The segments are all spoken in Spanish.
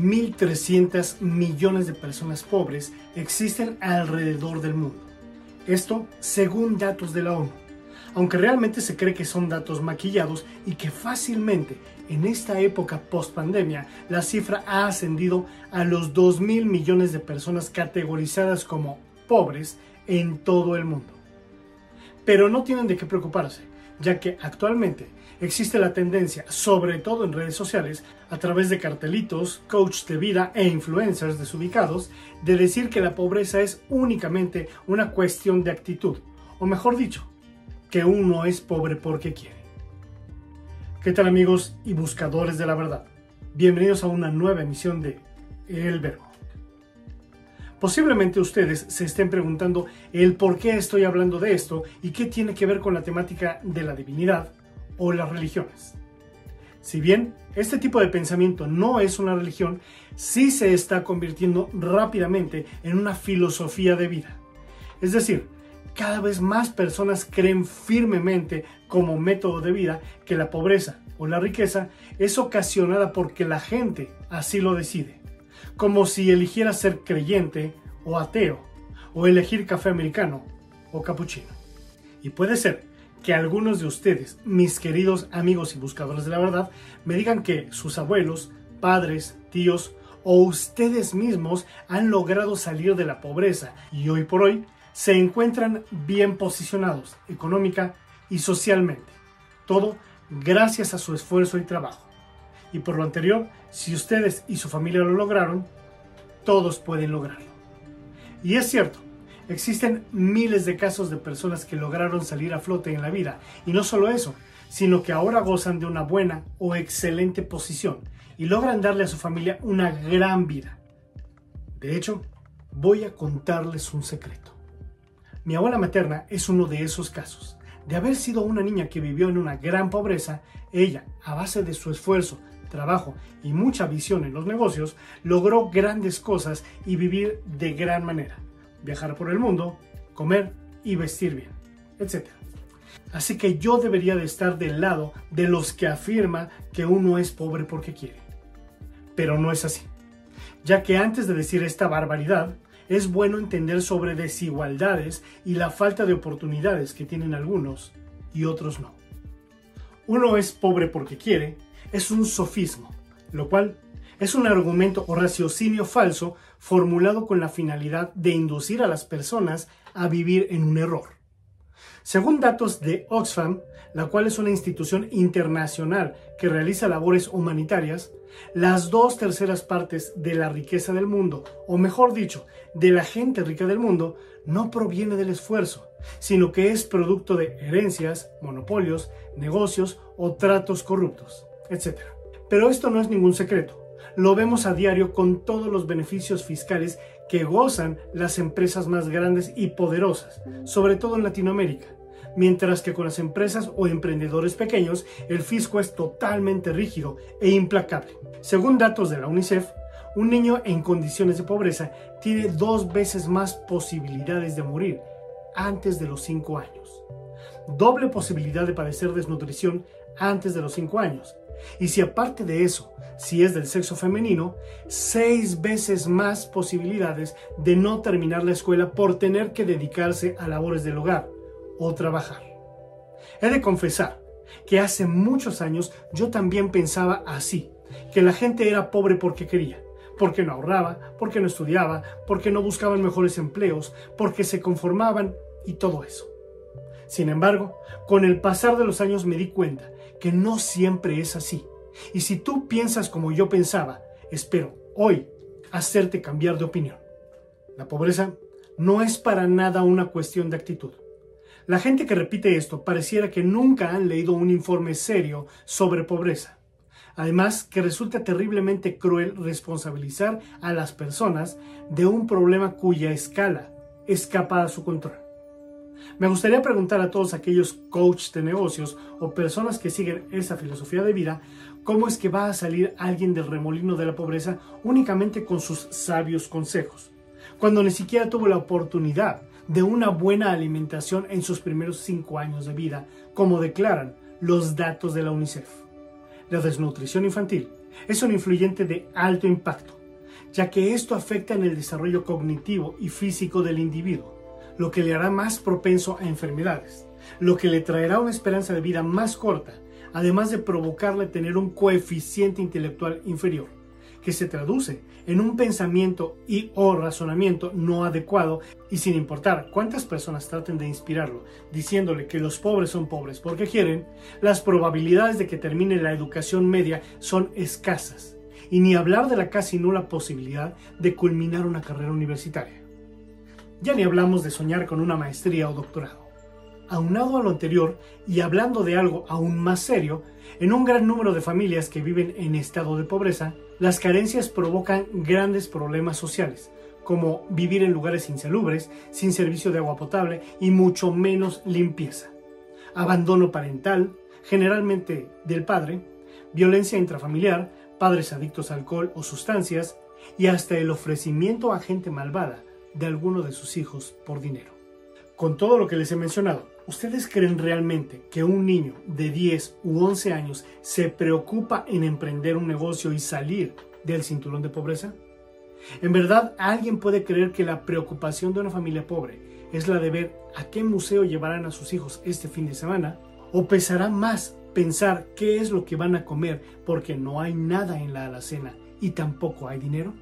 1.300 millones de personas pobres existen alrededor del mundo. Esto según datos de la ONU, aunque realmente se cree que son datos maquillados y que fácilmente en esta época post-pandemia la cifra ha ascendido a los 2.000 millones de personas categorizadas como pobres en todo el mundo. Pero no tienen de qué preocuparse, ya que actualmente existe la tendencia, sobre todo en redes sociales, a través de cartelitos, coach de vida e influencers desubicados, de decir que la pobreza es únicamente una cuestión de actitud, o mejor dicho, que uno es pobre porque quiere. ¿Qué tal amigos y buscadores de la verdad? Bienvenidos a una nueva emisión de El Verbo. Posiblemente ustedes se estén preguntando el por qué estoy hablando de esto y qué tiene que ver con la temática de la divinidad o las religiones. Si bien este tipo de pensamiento no es una religión, sí se está convirtiendo rápidamente en una filosofía de vida. Es decir, cada vez más personas creen firmemente como método de vida que la pobreza o la riqueza es ocasionada porque la gente así lo decide como si eligiera ser creyente o ateo, o elegir café americano o capuchino. Y puede ser que algunos de ustedes, mis queridos amigos y buscadores de la verdad, me digan que sus abuelos, padres, tíos o ustedes mismos han logrado salir de la pobreza y hoy por hoy se encuentran bien posicionados económica y socialmente. Todo gracias a su esfuerzo y trabajo. Y por lo anterior, si ustedes y su familia lo lograron, todos pueden lograrlo. Y es cierto, existen miles de casos de personas que lograron salir a flote en la vida. Y no solo eso, sino que ahora gozan de una buena o excelente posición y logran darle a su familia una gran vida. De hecho, voy a contarles un secreto. Mi abuela materna es uno de esos casos. De haber sido una niña que vivió en una gran pobreza, ella, a base de su esfuerzo, trabajo y mucha visión en los negocios, logró grandes cosas y vivir de gran manera. Viajar por el mundo, comer y vestir bien, etc. Así que yo debería de estar del lado de los que afirma que uno es pobre porque quiere. Pero no es así. Ya que antes de decir esta barbaridad, es bueno entender sobre desigualdades y la falta de oportunidades que tienen algunos y otros no. Uno es pobre porque quiere es un sofismo, lo cual es un argumento o raciocinio falso formulado con la finalidad de inducir a las personas a vivir en un error. Según datos de Oxfam, la cual es una institución internacional que realiza labores humanitarias, las dos terceras partes de la riqueza del mundo, o mejor dicho, de la gente rica del mundo, no proviene del esfuerzo, sino que es producto de herencias, monopolios, negocios o tratos corruptos etc. Pero esto no es ningún secreto. Lo vemos a diario con todos los beneficios fiscales que gozan las empresas más grandes y poderosas, sobre todo en Latinoamérica, mientras que con las empresas o emprendedores pequeños el fisco es totalmente rígido e implacable. Según datos de la UNICEF, un niño en condiciones de pobreza tiene dos veces más posibilidades de morir antes de los 5 años. Doble posibilidad de padecer desnutrición antes de los 5 años y si aparte de eso, si es del sexo femenino, seis veces más posibilidades de no terminar la escuela por tener que dedicarse a labores del hogar o trabajar. He de confesar que hace muchos años yo también pensaba así, que la gente era pobre porque quería, porque no ahorraba, porque no estudiaba, porque no buscaban mejores empleos, porque se conformaban y todo eso. Sin embargo, con el pasar de los años me di cuenta que no siempre es así. Y si tú piensas como yo pensaba, espero hoy hacerte cambiar de opinión. La pobreza no es para nada una cuestión de actitud. La gente que repite esto pareciera que nunca han leído un informe serio sobre pobreza. Además, que resulta terriblemente cruel responsabilizar a las personas de un problema cuya escala escapa a su control. Me gustaría preguntar a todos aquellos coaches de negocios o personas que siguen esa filosofía de vida, ¿cómo es que va a salir alguien del remolino de la pobreza únicamente con sus sabios consejos? Cuando ni siquiera tuvo la oportunidad de una buena alimentación en sus primeros cinco años de vida, como declaran los datos de la UNICEF. La desnutrición infantil es un influyente de alto impacto, ya que esto afecta en el desarrollo cognitivo y físico del individuo, lo que le hará más propenso a enfermedades, lo que le traerá una esperanza de vida más corta, además de provocarle tener un coeficiente intelectual inferior que se traduce en un pensamiento y o razonamiento no adecuado y sin importar cuántas personas traten de inspirarlo diciéndole que los pobres son pobres porque quieren, las probabilidades de que termine la educación media son escasas y ni hablar de la casi nula posibilidad de culminar una carrera universitaria. Ya ni hablamos de soñar con una maestría o doctorado. Aunado a lo anterior y hablando de algo aún más serio, en un gran número de familias que viven en estado de pobreza, las carencias provocan grandes problemas sociales, como vivir en lugares insalubres, sin servicio de agua potable y mucho menos limpieza. Abandono parental, generalmente del padre, violencia intrafamiliar, padres adictos a alcohol o sustancias, y hasta el ofrecimiento a gente malvada de alguno de sus hijos por dinero. Con todo lo que les he mencionado, ¿Ustedes creen realmente que un niño de 10 u 11 años se preocupa en emprender un negocio y salir del cinturón de pobreza? ¿En verdad alguien puede creer que la preocupación de una familia pobre es la de ver a qué museo llevarán a sus hijos este fin de semana? ¿O pesará más pensar qué es lo que van a comer porque no hay nada en la alacena y tampoco hay dinero?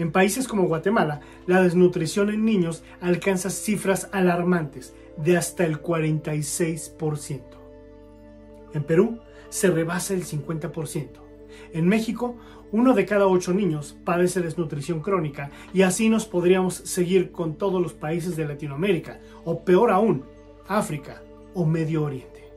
En países como Guatemala, la desnutrición en niños alcanza cifras alarmantes de hasta el 46%. En Perú se rebasa el 50%. En México, uno de cada ocho niños padece desnutrición crónica y así nos podríamos seguir con todos los países de Latinoamérica, o peor aún, África o Medio Oriente.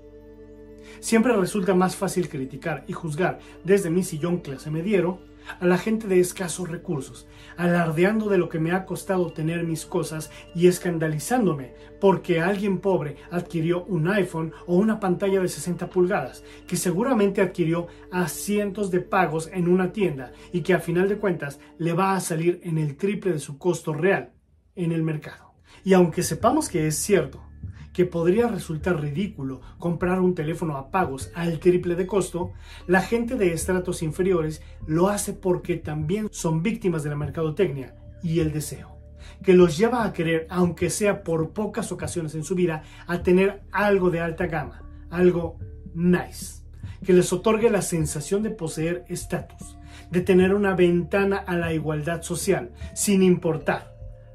Siempre resulta más fácil criticar y juzgar desde mi sillón clase mediero a la gente de escasos recursos, alardeando de lo que me ha costado tener mis cosas y escandalizándome porque alguien pobre adquirió un iPhone o una pantalla de 60 pulgadas, que seguramente adquirió a cientos de pagos en una tienda y que a final de cuentas le va a salir en el triple de su costo real en el mercado. Y aunque sepamos que es cierto, que podría resultar ridículo comprar un teléfono a pagos al triple de costo, la gente de estratos inferiores lo hace porque también son víctimas de la mercadotecnia y el deseo, que los lleva a querer, aunque sea por pocas ocasiones en su vida, a tener algo de alta gama, algo nice, que les otorgue la sensación de poseer estatus, de tener una ventana a la igualdad social, sin importar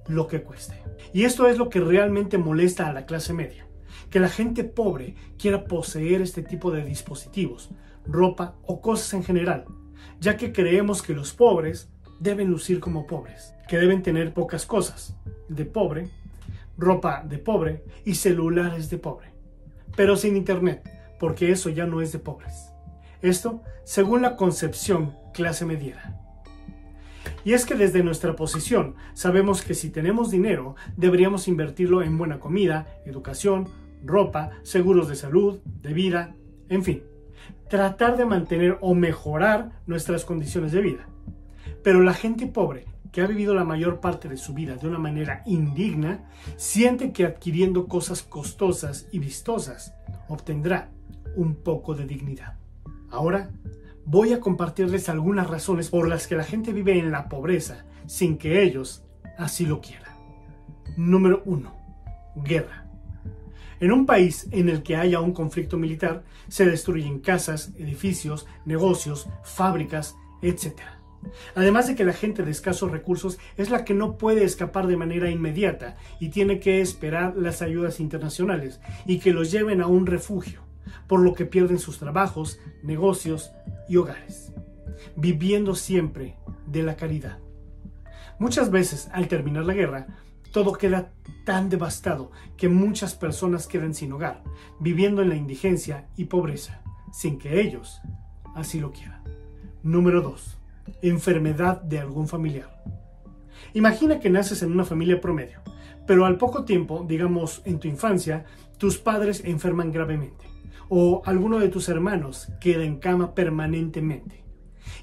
lo que cueste. Y esto es lo que realmente molesta a la clase media, que la gente pobre quiera poseer este tipo de dispositivos, ropa o cosas en general, ya que creemos que los pobres deben lucir como pobres, que deben tener pocas cosas de pobre, ropa de pobre y celulares de pobre, pero sin internet, porque eso ya no es de pobres. Esto según la concepción clase mediera. Y es que desde nuestra posición sabemos que si tenemos dinero deberíamos invertirlo en buena comida, educación, ropa, seguros de salud, de vida, en fin, tratar de mantener o mejorar nuestras condiciones de vida. Pero la gente pobre, que ha vivido la mayor parte de su vida de una manera indigna, siente que adquiriendo cosas costosas y vistosas obtendrá un poco de dignidad. Ahora voy a compartirles algunas razones por las que la gente vive en la pobreza sin que ellos así lo quieran. Número 1. Guerra. En un país en el que haya un conflicto militar, se destruyen casas, edificios, negocios, fábricas, etc. Además de que la gente de escasos recursos es la que no puede escapar de manera inmediata y tiene que esperar las ayudas internacionales y que los lleven a un refugio por lo que pierden sus trabajos, negocios y hogares, viviendo siempre de la caridad. Muchas veces, al terminar la guerra, todo queda tan devastado que muchas personas quedan sin hogar, viviendo en la indigencia y pobreza, sin que ellos así lo quieran. Número 2. Enfermedad de algún familiar. Imagina que naces en una familia promedio, pero al poco tiempo, digamos en tu infancia, tus padres enferman gravemente o alguno de tus hermanos queda en cama permanentemente.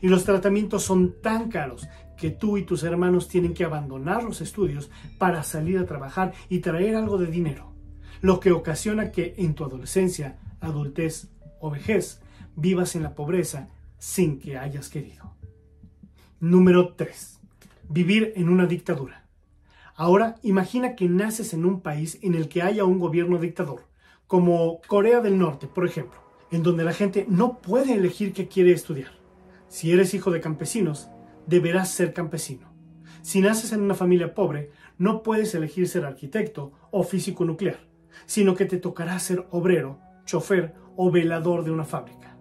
Y los tratamientos son tan caros que tú y tus hermanos tienen que abandonar los estudios para salir a trabajar y traer algo de dinero, lo que ocasiona que en tu adolescencia, adultez o vejez vivas en la pobreza sin que hayas querido. Número 3. Vivir en una dictadura. Ahora imagina que naces en un país en el que haya un gobierno dictador, como Corea del Norte, por ejemplo, en donde la gente no puede elegir qué quiere estudiar. Si eres hijo de campesinos, deberás ser campesino. Si naces en una familia pobre, no puedes elegir ser arquitecto o físico nuclear, sino que te tocará ser obrero, chofer o velador de una fábrica.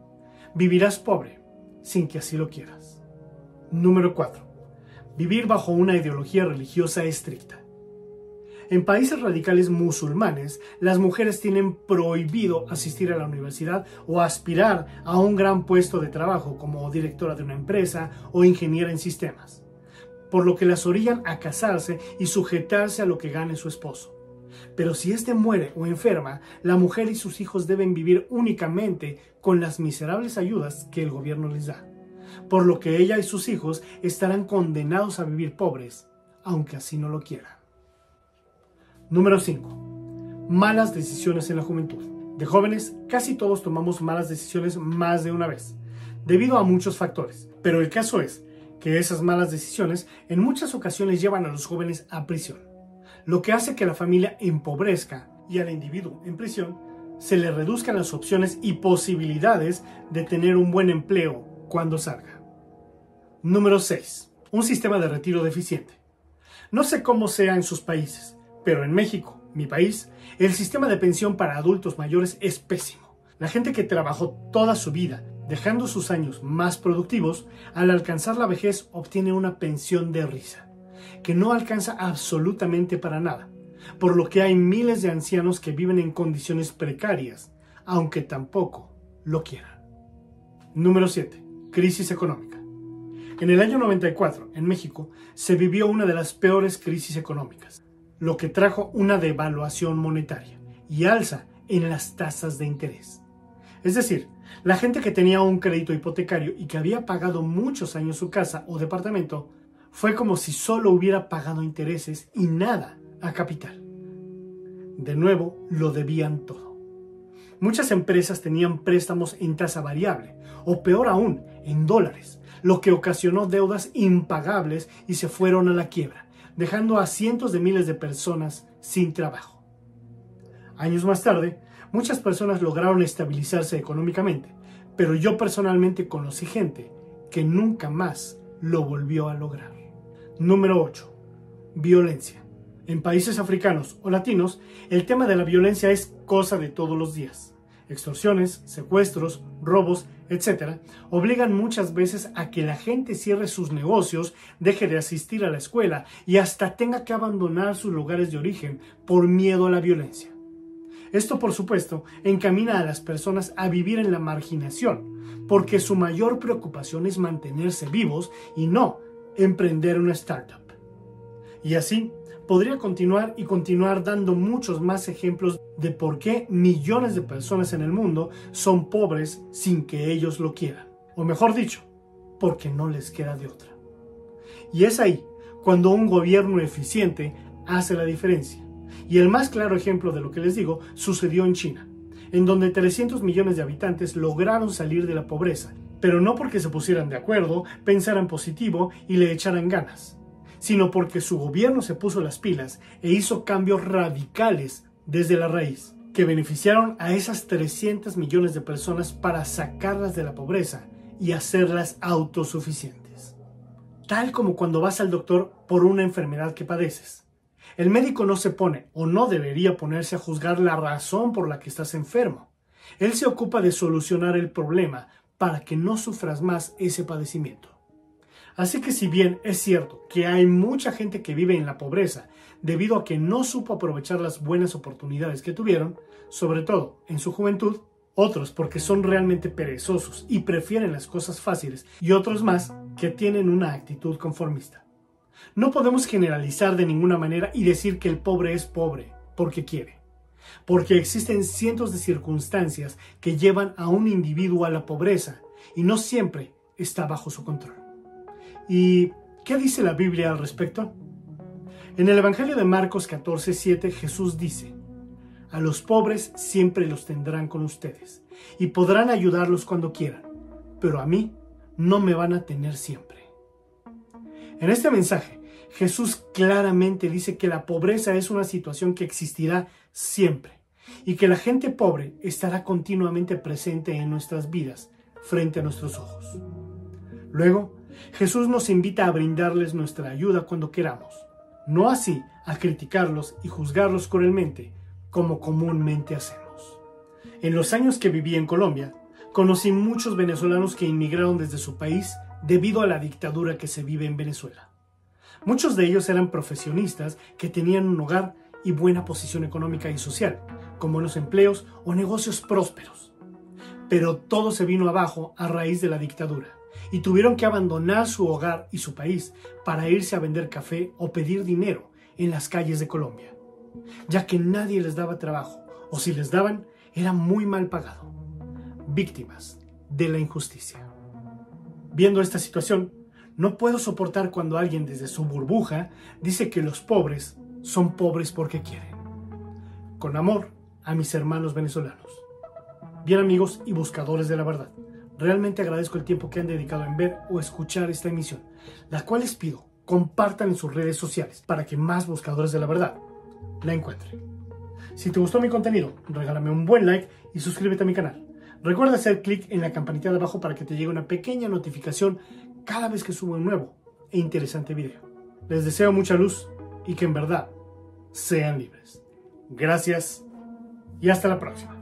Vivirás pobre, sin que así lo quieras. Número 4. Vivir bajo una ideología religiosa estricta. En países radicales musulmanes, las mujeres tienen prohibido asistir a la universidad o aspirar a un gran puesto de trabajo como directora de una empresa o ingeniera en sistemas por lo que las orillan a casarse y sujetarse a lo que gane su esposo. Pero si éste muere o enferma, la mujer y sus hijos deben vivir únicamente con las miserables ayudas que el gobierno les da, por lo que ella y sus hijos estarán condenados a vivir pobres, aunque así no lo quieran. Número 5. Malas decisiones en la juventud. De jóvenes, casi todos tomamos malas decisiones más de una vez, debido a muchos factores, pero el caso es que esas malas decisiones en muchas ocasiones llevan a los jóvenes a prisión, lo que hace que la familia empobrezca y al individuo en prisión se le reduzcan las opciones y posibilidades de tener un buen empleo cuando salga. Número 6. Un sistema de retiro deficiente. No sé cómo sea en sus países, pero en México, mi país, el sistema de pensión para adultos mayores es pésimo. La gente que trabajó toda su vida dejando sus años más productivos, al alcanzar la vejez obtiene una pensión de risa, que no alcanza absolutamente para nada, por lo que hay miles de ancianos que viven en condiciones precarias, aunque tampoco lo quieran. Número 7. Crisis económica. En el año 94, en México, se vivió una de las peores crisis económicas, lo que trajo una devaluación monetaria y alza en las tasas de interés. Es decir, la gente que tenía un crédito hipotecario y que había pagado muchos años su casa o departamento, fue como si solo hubiera pagado intereses y nada a capital. De nuevo, lo debían todo. Muchas empresas tenían préstamos en tasa variable, o peor aún, en dólares, lo que ocasionó deudas impagables y se fueron a la quiebra, dejando a cientos de miles de personas sin trabajo. Años más tarde, Muchas personas lograron estabilizarse económicamente, pero yo personalmente conocí gente que nunca más lo volvió a lograr. Número 8. Violencia. En países africanos o latinos, el tema de la violencia es cosa de todos los días. Extorsiones, secuestros, robos, etc., obligan muchas veces a que la gente cierre sus negocios, deje de asistir a la escuela y hasta tenga que abandonar sus lugares de origen por miedo a la violencia. Esto, por supuesto, encamina a las personas a vivir en la marginación, porque su mayor preocupación es mantenerse vivos y no emprender una startup. Y así, podría continuar y continuar dando muchos más ejemplos de por qué millones de personas en el mundo son pobres sin que ellos lo quieran. O mejor dicho, porque no les queda de otra. Y es ahí cuando un gobierno eficiente hace la diferencia. Y el más claro ejemplo de lo que les digo sucedió en China, en donde 300 millones de habitantes lograron salir de la pobreza, pero no porque se pusieran de acuerdo, pensaran positivo y le echaran ganas, sino porque su gobierno se puso las pilas e hizo cambios radicales desde la raíz, que beneficiaron a esas 300 millones de personas para sacarlas de la pobreza y hacerlas autosuficientes. Tal como cuando vas al doctor por una enfermedad que padeces el médico no se pone o no debería ponerse a juzgar la razón por la que estás enfermo. Él se ocupa de solucionar el problema para que no sufras más ese padecimiento. Así que si bien es cierto que hay mucha gente que vive en la pobreza debido a que no supo aprovechar las buenas oportunidades que tuvieron, sobre todo en su juventud, otros porque son realmente perezosos y prefieren las cosas fáciles y otros más que tienen una actitud conformista. No podemos generalizar de ninguna manera y decir que el pobre es pobre porque quiere, porque existen cientos de circunstancias que llevan a un individuo a la pobreza y no siempre está bajo su control. ¿Y qué dice la Biblia al respecto? En el Evangelio de Marcos 14:7 Jesús dice, a los pobres siempre los tendrán con ustedes y podrán ayudarlos cuando quieran, pero a mí no me van a tener siempre. En este mensaje, Jesús claramente dice que la pobreza es una situación que existirá siempre y que la gente pobre estará continuamente presente en nuestras vidas frente a nuestros ojos. Luego, Jesús nos invita a brindarles nuestra ayuda cuando queramos, no así a criticarlos y juzgarlos cruelmente como comúnmente hacemos. En los años que viví en Colombia, conocí muchos venezolanos que inmigraron desde su país debido a la dictadura que se vive en Venezuela. Muchos de ellos eran profesionistas que tenían un hogar y buena posición económica y social, con buenos empleos o negocios prósperos. Pero todo se vino abajo a raíz de la dictadura y tuvieron que abandonar su hogar y su país para irse a vender café o pedir dinero en las calles de Colombia, ya que nadie les daba trabajo o si les daban era muy mal pagado. Víctimas de la injusticia. Viendo esta situación, no puedo soportar cuando alguien desde su burbuja dice que los pobres son pobres porque quieren. Con amor a mis hermanos venezolanos. Bien amigos y buscadores de la verdad, realmente agradezco el tiempo que han dedicado en ver o escuchar esta emisión, la cual les pido compartan en sus redes sociales para que más buscadores de la verdad la encuentren. Si te gustó mi contenido, regálame un buen like y suscríbete a mi canal. Recuerda hacer clic en la campanita de abajo para que te llegue una pequeña notificación cada vez que subo un nuevo e interesante video. Les deseo mucha luz y que en verdad sean libres. Gracias y hasta la próxima.